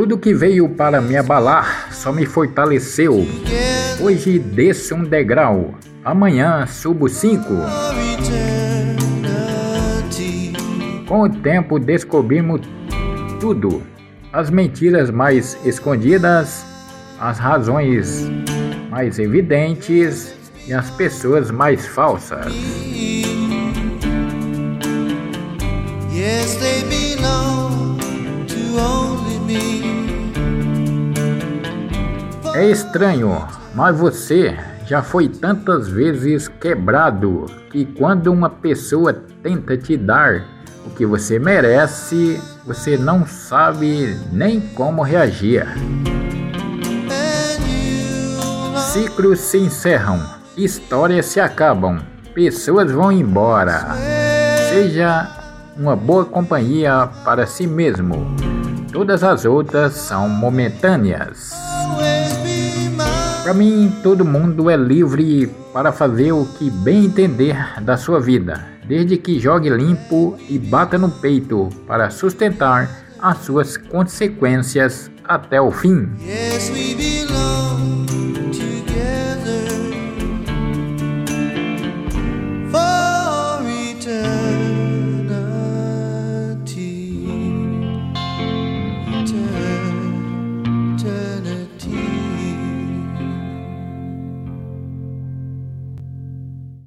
Tudo que veio para me abalar só me fortaleceu. Hoje desço um degrau, amanhã subo cinco. Com o tempo descobrimos tudo: as mentiras mais escondidas, as razões mais evidentes e as pessoas mais falsas. Yes, É estranho, mas você já foi tantas vezes quebrado que quando uma pessoa tenta te dar o que você merece, você não sabe nem como reagir. Ciclos se encerram, histórias se acabam, pessoas vão embora. Seja uma boa companhia para si mesmo. Todas as outras são momentâneas. Para mim, todo mundo é livre para fazer o que bem entender da sua vida, desde que jogue limpo e bata no peito para sustentar as suas consequências até o fim.